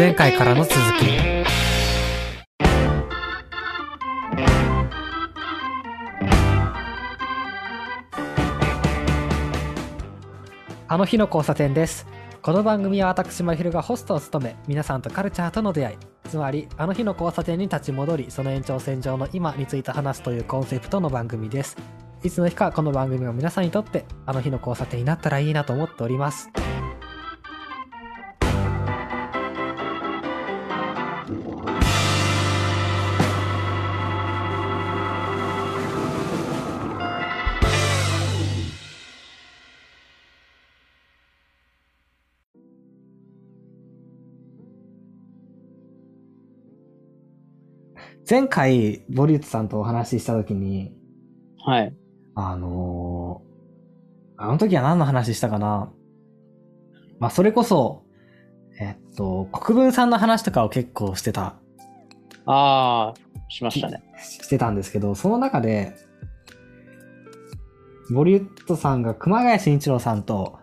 前回からの続き。あの日の交差点です。この番組は私まひるがホストを務め皆さんとカルチャーとの出会い。つまりあの日の交差点に立ち戻りその延長線上の今について話すというコンセプトの番組です。いつの日かこの番組が皆さんにとってあの日の交差点になったらいいなと思っております。前回、ボリュートさんとお話ししたときに、はい。あのーあの時は何の話したかな？まあ、それこそ、えっと、国分さんの話とかを結構してた、ああ、しましたね。してたんですけど、その中で、ボリュットさんが熊谷慎一郎さんと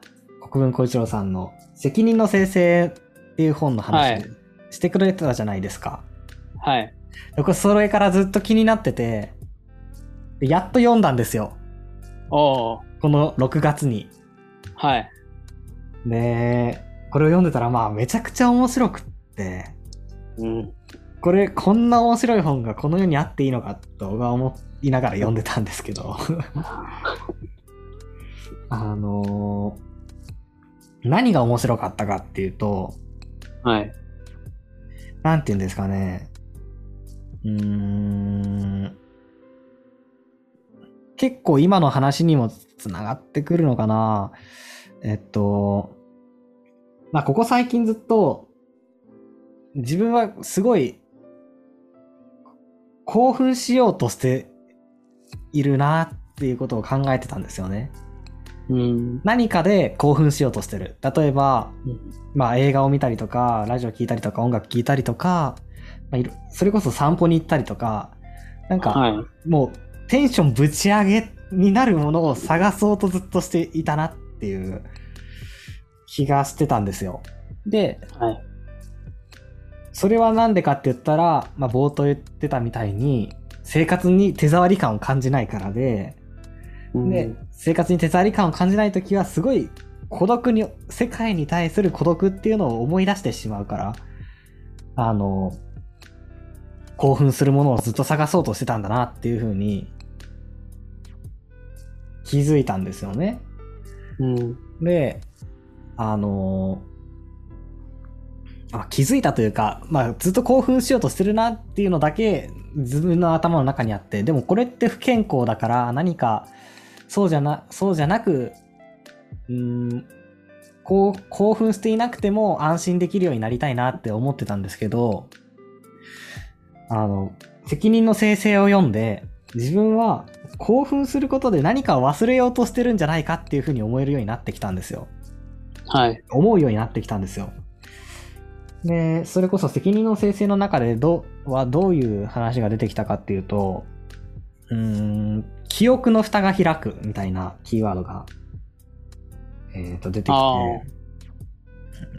国分小一郎さんの責任の生成っていう本の話はいしてくれてたじゃないですか。はい。僕それからずっと気になってて、でやっと読んだんですよ。おお。この6月に。はい。で、これを読んでたらまあめちゃくちゃ面白くって、うん。これこんな面白い本がこの世にあっていいのかと僕は思いながら読んでたんですけど、あのー何が面白かったかっていうと、はい。なんて言うんですかね。うーん。結構今の話にもつながってくるのかな。えっと、まあ、ここ最近ずっと、自分はすごい、興奮しようとしているなっていうことを考えてたんですよね。うん。何かで興奮しようとしてる。例えば、うんまあ映画を見たりとか、ラジオ聞いたりとか、音楽聞いたりとか、まあそれこそ散歩に行ったりとか、なんか、はい。もうテンションぶち上げになるものを探そうとずっとしていたなっていう気がしてたんですよ。で、はい。それはなんでかって言ったら、まあ冒頭言ってたみたいに、生活に手触り感を感じないからで、で、生活に手触り感を感じないときは、すごい孤独に、世界に対する孤独っていうのを思い出してしまうから、あの、興奮するものをずっと探そうとしてたんだなっていうふうに気づいたんですよね。うん。で、あのあ気づいたというか、まあ、ずっと興奮しようとしてるなっていうのだけ自分の頭の中にあって、でもこれって不健康だから何かそうじゃな、そうじゃなく、うーん、こう、興奮していなくても安心できるようになりたいなって思ってたんですけど、あの、責任の生成を読んで、自分は興奮することで何かを忘れようとしてるんじゃないかっていうふうに思えるようになってきたんですよ。はい。思うようになってきたんですよ。で、それこそ責任の生成の中でどはどういう話が出てきたかっていうと、うーん、記憶の蓋が開くみたいなキーワードが、えっ、と出てきてあ、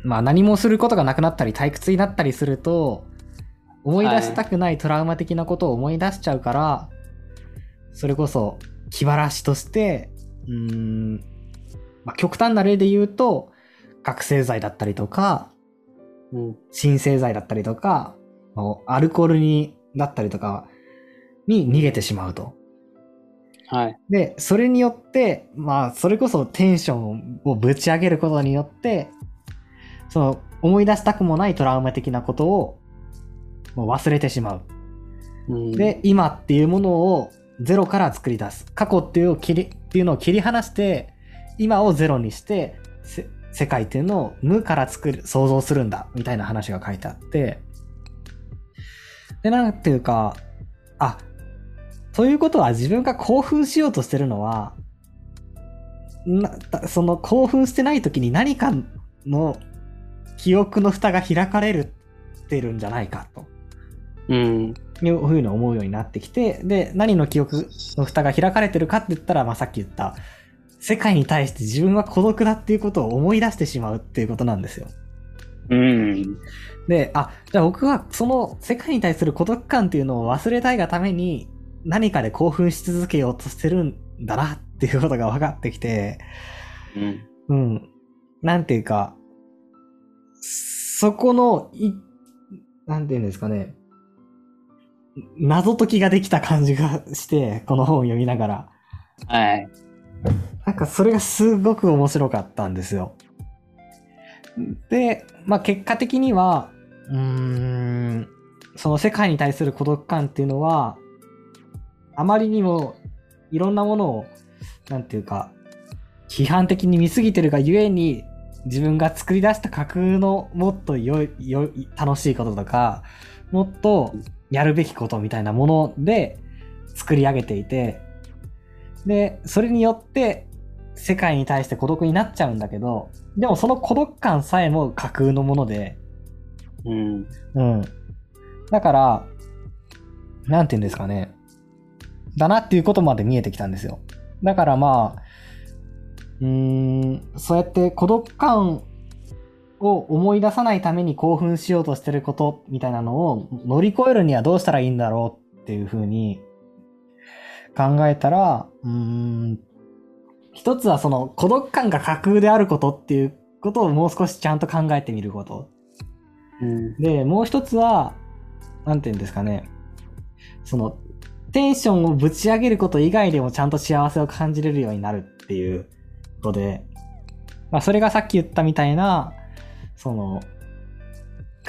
まあ何もすることがなくなったり退屈になったりすると、思い出したくないトラウマ的なことを思い出しちゃうから、それこそ気晴らしとして、うーん、まあ、極端な例で言うと、覚醒剤だったりとか、うん。鎮静剤だったりとか、アルコールに、だったりとかに逃げてしまうと。はい。で、それによって、まあ、それこそテンションをぶち上げることによって、その、思い出したくもないトラウマ的なことを、もう忘れてしまう。うん、で、今っていうものをゼロから作り出す。過去っていうのを切り、っていうのを切り離して、今をゼロにして、せ世界っていうのを無から作る、想像するんだ、みたいな話が書いてあって、で、なんていうか、あ、ということは自分が興奮しようとしてるのは、その興奮してない時に何かの記憶の蓋が開かれるってるんじゃないかと。うん。いうふうに思うようになってきて、で、何の記憶の蓋が開かれてるかって言ったら、まあ、さっき言った、世界に対して自分は孤独だっていうことを思い出してしまうっていうことなんですよ。うん。で、あ、じゃあ僕はその世界に対する孤独感っていうのを忘れたいがために何かで興奮し続けようとしてるんだなっていうことが分かってきて、うん。うん。なんていうか、そこの、い、なんていうんですかね、謎解きができた感じがして、この本を読みながら。はい。なんかそれがすごく面白かったんですよ。で、まあ結果的には、うーん、その世界に対する孤独感っていうのは、あまりにもいろんなものを、なんていうか、批判的に見すぎてるがゆえに、自分が作り出した架空のもっとよい、よい、楽しいこととか、もっとやるべきことみたいなもので作り上げていて、で、それによって世界に対して孤独になっちゃうんだけど、でもその孤独感さえも架空のもので、うん。うん。だから、なんて言うんですかね。だなっていうことまで見えてきたんですよ。だからまあ、うーん、そうやって孤独感を思い出さないために興奮しようとしてることみたいなのを乗り越えるにはどうしたらいいんだろうっていうふうに考えたら、うーん、一つはその孤独感が架空であることっていうことをもう少しちゃんと考えてみること。うん。で、もう一つは、なんて言うんですかね。その、テンションをぶち上げること以外でもちゃんと幸せを感じれるようになるっていうことで、まあそれがさっき言ったみたいな、その、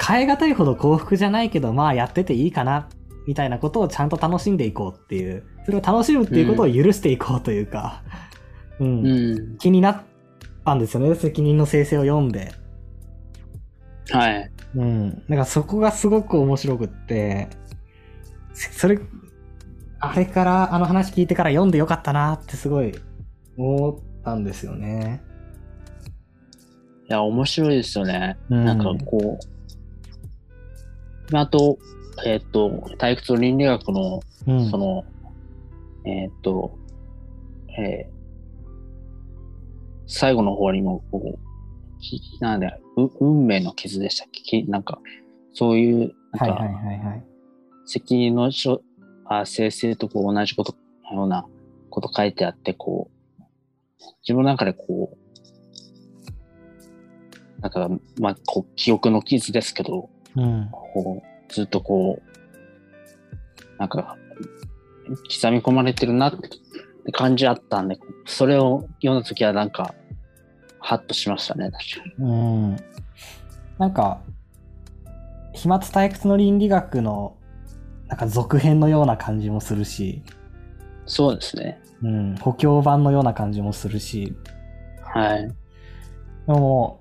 変え難いほど幸福じゃないけど、まあやってていいかな、みたいなことをちゃんと楽しんでいこうっていう、それを楽しむっていうことを許していこうというか、うん、うん。気になったんですよね、責任の生成を読んで。はい。うん。だからそこがすごく面白くって、それ、あれから、あの話聞いてから読んでよかったなってすごい思ったんですよね。いや、面白いですよね。うんなんかこう、あと、えっ、と、退屈と倫理学の、うん。その、えっ、と、えー最後の方にも、こう、きなんで、う運命の傷でしたっけ？きなんか、そういう、なんか。責任のしょあ生成とこう同じことのようなこと書いてあって、こう、自分の中でこう、なんか、まあ、こう、記憶の傷ですけど、うん。こう、ずっとこう、なんか、刻み込まれてるなって感じあったんで、それを読んだときはなんか、ハッとしましたね、確かに。うん。なんか、飛沫退屈の倫理学の、なんか続編のような感じもするし、そうですね。うん、補強版のような感じもするし、はい。でも、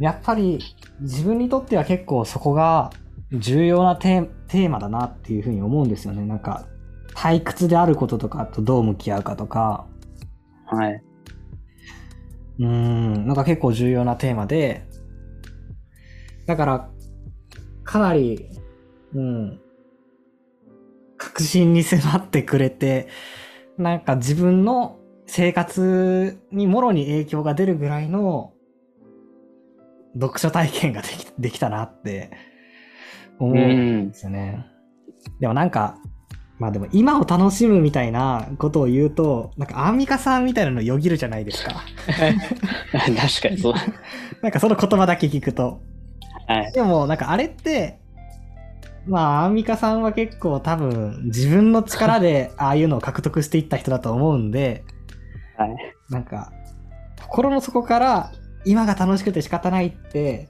やっぱり自分にとっては結構そこが重要なテーマだなっていうふうに思うんですよね。なんか、退屈であることとかとどう向き合うかとか、はい。うーん、なんか結構重要なテーマで、だから、かなり、うん、確信に迫ってくれて、なんか自分の生活にもろに影響が出るぐらいの読書体験ができできたなって思ううんんで。すよね。でもなんか、まあでも今を楽しむみたいなことを言うと、なんかアンミカさんみたいなのよぎるじゃないですか。確かにそう。なんかその言葉だけ聞くと。はい。でもなんかあれって、まあアンミカさんは結構多分自分の力で ああいうのを獲得していった人だと思うんで、はい。なんか心の底から今が楽しくて仕方ないって、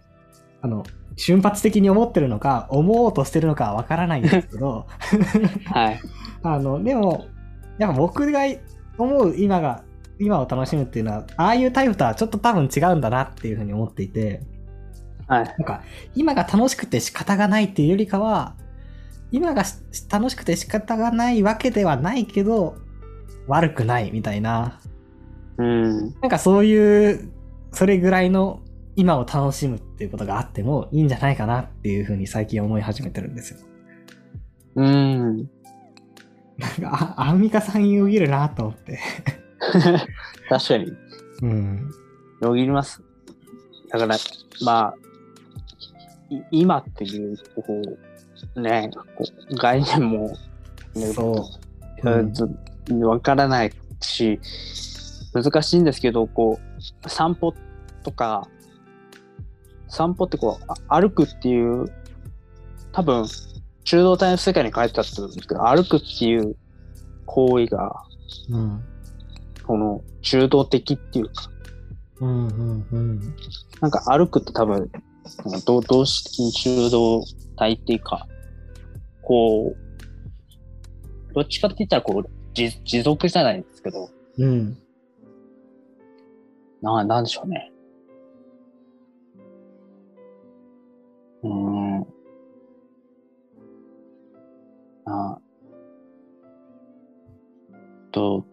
あの、瞬発的に思ってるのか、思おうとしてるのかはわからないんですけど、はい。あの、でも、やっぱ僕が思う今が、今を楽しむっていうのは、ああいうタイプとはちょっと多分違うんだなっていうふうに思っていて、はい。なんか、今が楽しくて仕方がないっていうよりかは、今がし楽しくて仕方がないわけではないけど、悪くないみたいな、うん。なんかそういう、それぐらいの今を楽しむっていうことがあってもいいんじゃないかなっていうふうに最近思い始めてるんですよ。うん。なんか、あアンミカさんよぎるなと思って。確かに、うん。よぎります。だから、まあ、い今っていう、こう、ね、こう概念も、ね、そう。うんからないし、難しいんですけど、こう、散歩とか、散歩ってこう、あ歩くっていう、多分、中道体の世界に書いてあったんですけど、歩くっていう行為が、うん。この中道的っていうか、うんうんうん。なんか歩くって多分、動動詞的に中道体っていうか、こう、どっちかって言ったらこう、持持続じゃないんですけど、うん。な、なんでしょうね。うん。あと、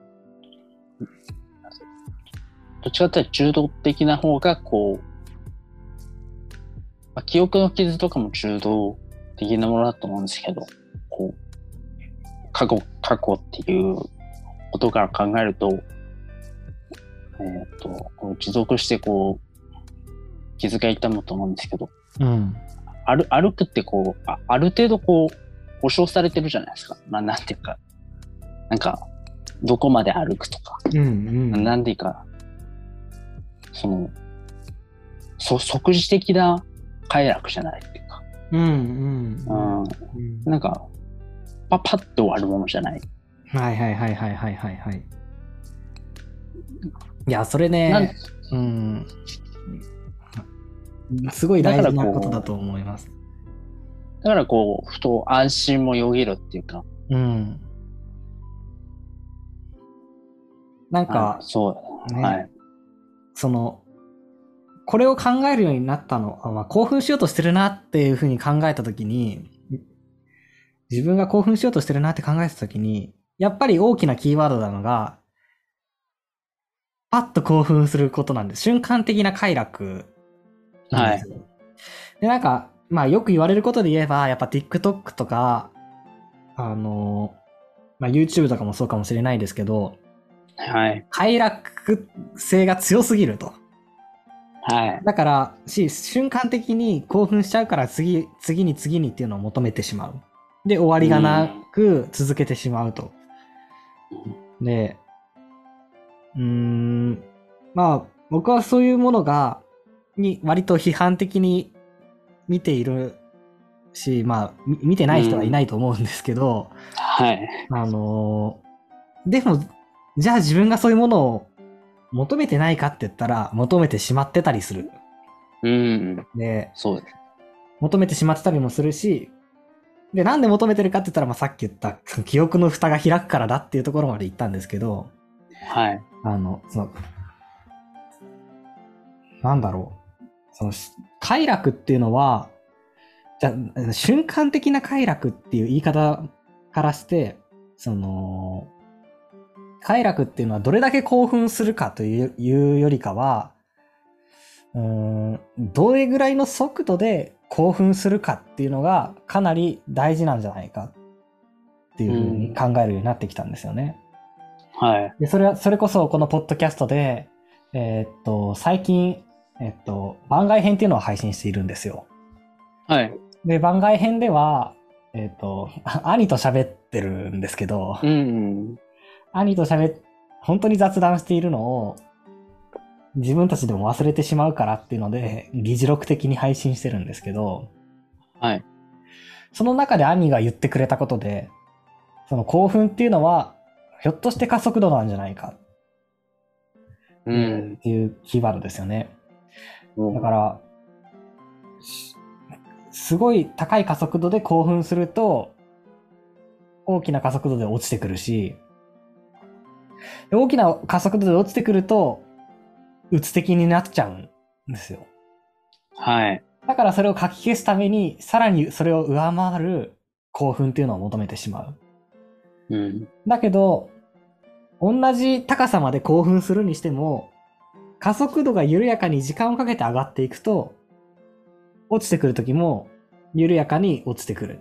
どっちかっていうと中道的な方が、こう、まあ、記憶の傷とかも中道的なものだと思うんですけど、こう、過去、過去っていうことから考えると、えっ、と、こう持続してこう、傷が痛むと思うんですけど、うん。歩歩くってこうあ、ある程度こう、保証されてるじゃないですか。まあ、なんていうか、なんか、どこまで歩くとか、うんうん。なんでいいか、その、そ即時的な快楽じゃないっていうか、うんうん。うん、うんなんか、パッパッと終わるものじゃない。はいはいはいはいはいはいはい。いや、それね、うん。すごい大事なことだと思います。だからこう、ふと安心もよぎるっていうか、うん。なんあか、そう、ねはい。その、これを考えるようになったのは、まあ、興奮しようとしてるなっていうふうに考えたときに、自分が興奮しようとしてるなって考えたときに、やっぱり大きなキーワードなのが、パッと興奮することなんです。瞬間的な快楽なんですよ。で、なんか、まあよく言われることで言えば、やっぱ TikTok とか、あの、まあ YouTube とかもそうかもしれないですけど、はい。快楽性が強すぎると。はい。だから、し、瞬間的に興奮しちゃうから次、次に次にっていうのを求めてしまう。で、終わりがなく続けてしまうと。で、うーん、まあ、僕はそういうものが、に割と批判的に見ているし、まあ、み見てない人はいないと思うんですけど、はい。あのーでも、じゃあ自分がそういうものを求めてないかって言ったら、求めてしまってたりする。うん。で、そうです。求めてしまってたりもするし、で、なんで求めてるかって言ったら、まあ、さっき言った、記憶の蓋が開くからだっていうところまで言ったんですけど、はい。あの、その、なんだろう。その、快楽っていうのは、じゃ瞬間的な快楽っていう言い方からして、その、快楽っていうのはどれだけ興奮するかというよりかは、うん、どれぐらいの速度で興奮するかっていうのがかなり大事なんじゃないかっていうふうに考えるようになってきたんですよね。はい。で、それは、それこそこのポッドキャストで、えーっと、最近、えっと、番外編っていうのを配信しているんですよ。はい。で、番外編では、えーっと、あ 兄と喋ってるんですけど、うん。兄と喋っ、本当に雑談しているのを、自分たちでも忘れてしまうからっていうので、議事録的に配信してるんですけど、はい。その中で兄が言ってくれたことで、その興奮っていうのは、ひょっとして加速度なんじゃないかうんっ。ていうキーワードですよね。だから、しすごい高い加速度で興奮すると、大きな加速度で落ちてくるし、で大きな加速度で落ちてくると、うつ的になっちゃうんですよ。はい。だからそれを書き消すために、さらにそれを上回る興奮っていうのを求めてしまう。うん。だけど、同じ高さまで興奮するにしても、加速度が緩やかに時間をかけて上がっていくと、落ちてくる時も緩やかに落ちてくる。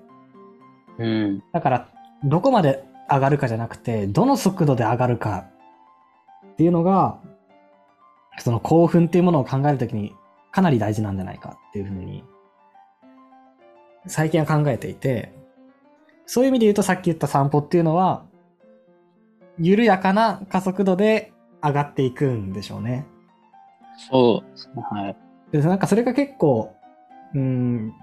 うん。だから、どこまで上がるかじゃなくて、どの速度で上がるかっていうのが、その興奮っていうものを考えるときにかなり大事なんじゃないかっていうふうに最近は考えていて、そういう意味で言うとさっき言った散歩っていうのは、緩やかな加速度で上がっていくんでしょうね。そうですね。はい。で、なんかそれが結構、うん、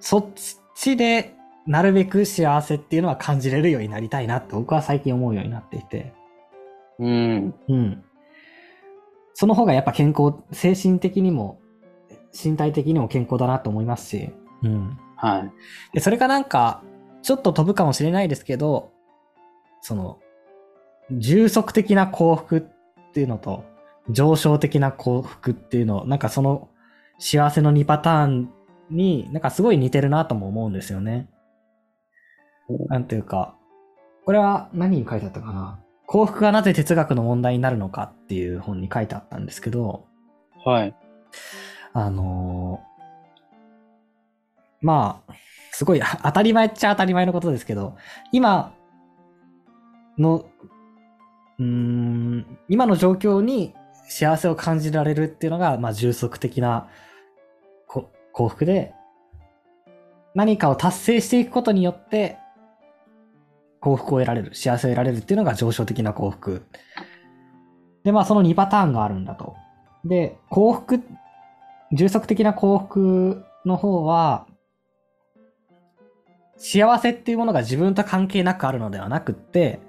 そっちでなるべく幸せっていうのは感じれるようになりたいなって僕は最近思うようになっていて。うん。うん。その方がやっぱ健康、精神的にも、身体的にも健康だなと思いますし。うん。はい。で、それがなんか、ちょっと飛ぶかもしれないですけど、その、重足的な幸福っていうのと、上昇的な幸福っていうの、なんかその幸せの2パターンになんかすごい似てるなとも思うんですよね。なんていうか、これは何に書いてあったかな？幸福がなぜ哲学の問題になるのかっていう本に書いてあったんですけど、はい。あのーまあ、すごい 当たり前っちゃ当たり前のことですけど、今の、うん、今の状況に幸せを感じられるっていうのが、まあ、重足的な幸福で、何かを達成していくことによって、幸福を得られる、幸せを得られるっていうのが上昇的な幸福。で、まあ、その2パターンがあるんだと。で、幸福、重足的な幸福の方は、幸せっていうものが自分と関係なくあるのではなくって、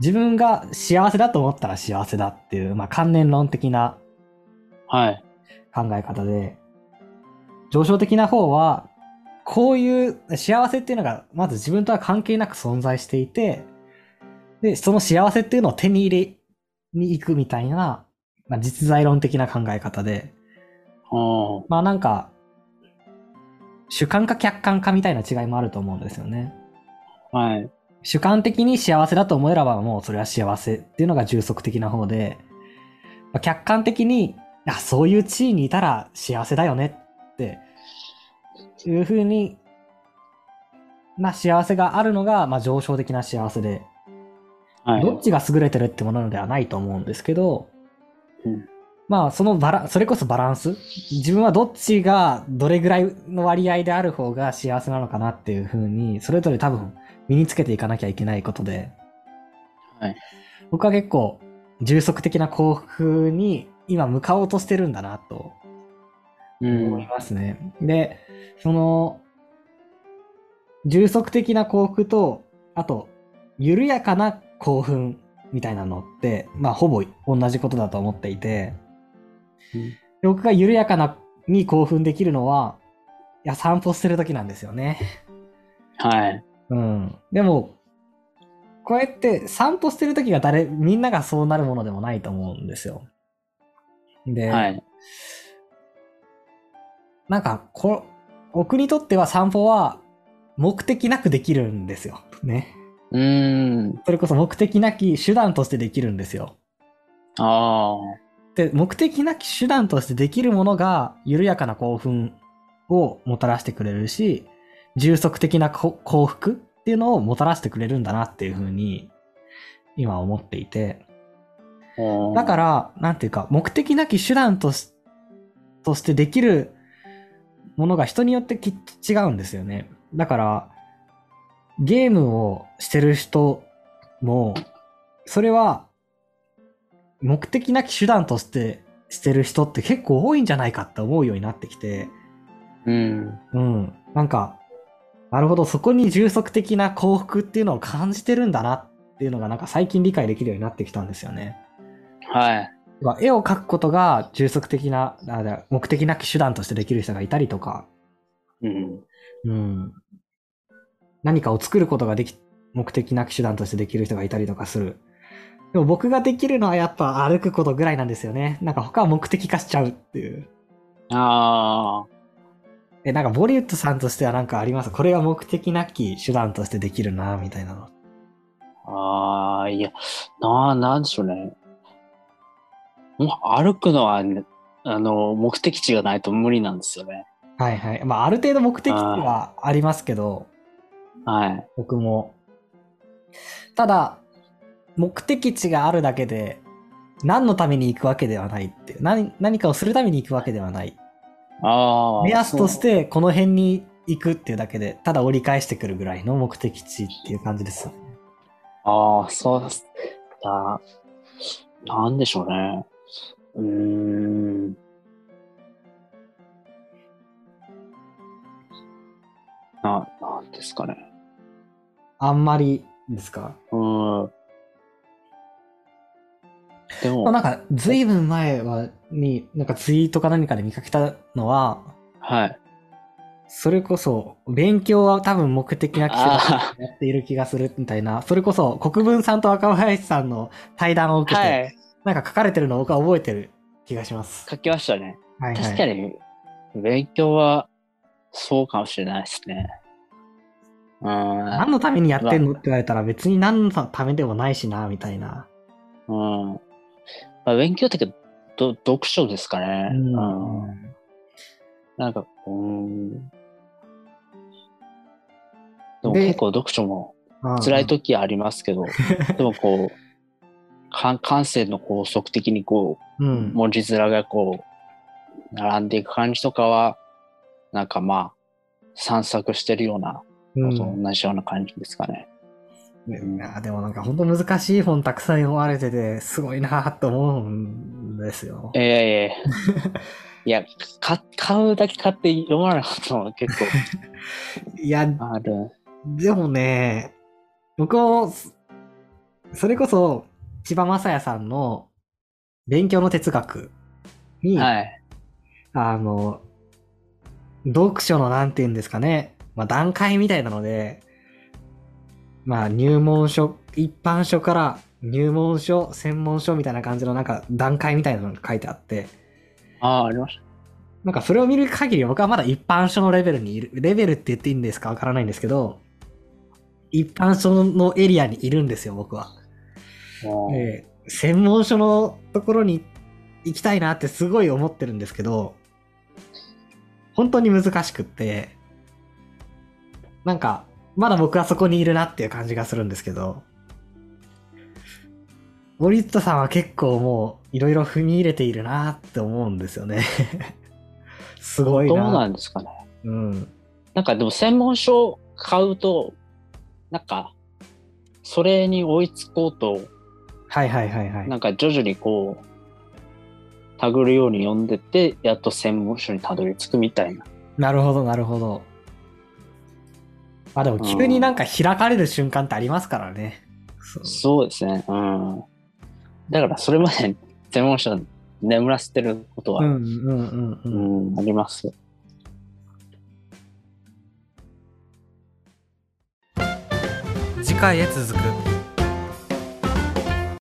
自分が幸せだと思ったら幸せだっていう、まあ、観念論的なはい。考え方で、上昇的な方は、こういう幸せっていうのが、まず自分とは関係なく存在していて、で、その幸せっていうのを手に入れに行くみたいな、まあ、実在論的な考え方で、あまあなんか、主観か客観かみたいな違いもあると思うんですよね。あ。はい。主観的に幸せだと思えればもうそれは幸せっていうのが重足的な方で、まあ客観的に、あ、そういう地位にいたら幸せだよねって、いう風にな幸せがあるのが、まあ上昇的な幸せで、はい。どっちが優れてるってものではないと思うんですけど、うんまあそのバラ、それこそバランス？自分はどっちがどれぐらいの割合である方が幸せなのかなっていう風に、それぞれ多分身につけていかなきゃいけないことで、はい。僕は結構重足的な幸福に今向かおうとしてるんだなとう思いん。ますね。で、その、重足的な幸福と、あと、緩やかな興奮みたいなのって、まあ、ほぼ同じことだと思っていて、僕が緩やかなに興奮できるのは、いや、散歩してる時なんですよね。はい。うん。でも、こうやって散歩してる時が誰、みんながそうなるものでもないと思うんですよ。で、はい。なんか、こ、僕にとっては散歩は目的なくできるんですよ。ね。うーん。それこそ目的なき手段としてできるんですよ。あで、目的なき手段としてできるものが緩やかな興奮をもたらしてくれるし、重足的なこ幸福っていうのをもたらしてくれるんだなっていうふうに今思っていて。あ。。だからら、なんていうか、目的なき手段としとしてできるものが人によってきっと違うんですよね。だから、ゲームをしてる人も、それは、目的なき手段としてしてる人って結構多いんじゃないかって思うようになってきて、うん。うん。なんか、なるほど、そこに重足的な幸福っていうのを感じてるんだなっていうのがなんか最近理解できるようになってきたんですよね。はい。まあ絵を描くことが重足的な、目的なき手段としてできる人がいたりとか、うん。うん。何かを作ることができ、目的なき手段としてできる人がいたりとかする。でも僕ができるのはやっぱ歩くことぐらいなんですよね。なんか他は目的化しちゃうっていう。ああ。え、なんかボリウッドさんとしてはなんかあります？これが目的なき手段としてできるな、みたいなの。ああ、いや、なあ、なんでしょうね。もう歩くのはね、あの、目的地がないと無理なんですよね。はいはい。まあある程度目的地はありますけど、はい。僕も。ただ、目的地があるだけで、何のために行くわけではないって。何何かをするために行くわけではない。ああ。目安とし。てこの辺に行くっていうだけで、ただ折り返してくるぐらいの目的地っていう感じです。ああ、そうです。だ、なんでしょうね。うーん。な、なんですかね。あんまりですか？うーん。でも、なんか、ずいぶん前は、に、なんかツイートか何かで見かけたのは、はい。それこそ、勉強は多分目的な季節あやっている気がするみたいな、それこそ国分さんと若林さんの対談を受あ、けて、はい。なんか書かれてるのを僕は覚えてる気がします。書きましたね。はいはい、確かに、勉強は、そうかもしれないですね。うーん。何のためにやってんのって言われたら別に何のためでもないしな、みたいな。うん。まあ、勉強ってかど読書ですかね。うんうんなんか、うーん。でもで結構読書もうん辛い時ありますけど、でもこう、か感性のこう則的にこうう、ん。文字面がこう、並んでいく感じとかは、なんかまあ、散策してるようなと同じような感じですかね。いやでもなんか本当難しい本たくさん読まれてて、すごいなと思うんですよ。ええ いや、か買うだけ買って読まなかったのは結構 いや、ある。でもね、僕も、そそれこそ、千葉雅也さんの勉強の哲学に、はい。あの、読書のなんて言うんですかね、まあ段階みたいなので、まあ入門書、一般書から入門書、専門書みたいな感じのなんか段階みたいなのが書いてあって、ああ、ありましなんかそれを見る限り僕はまだ一般書のレベルにいる、レベルって言っていいんですかわからないんですけど、一般書のエリアにいるんですよ、僕は。た。もうで専門書のところに行きたいなってすごい思ってるんですけど、本当に難しくって、なんか、まだ僕はそこにいるなっていう感じがするんですけど、森田さんは結構もういろいろ踏み入れているなって思うんですよね。すごいどうな。なんですかね。うん。なんかでも専門書買うと、なんか、それに追いつこうと、はいはいはいはい。なんか徐々にこう、たぐるように読んでって、やっと専門書にたどり着くみたいな。なるほどなるほど。あ、でも急になんか開かれる瞬間ってありますからね。そうそうですね。うん。だからそれまで専門書眠らせてることは、うんうんうんううん。ん、あります。次回へ続く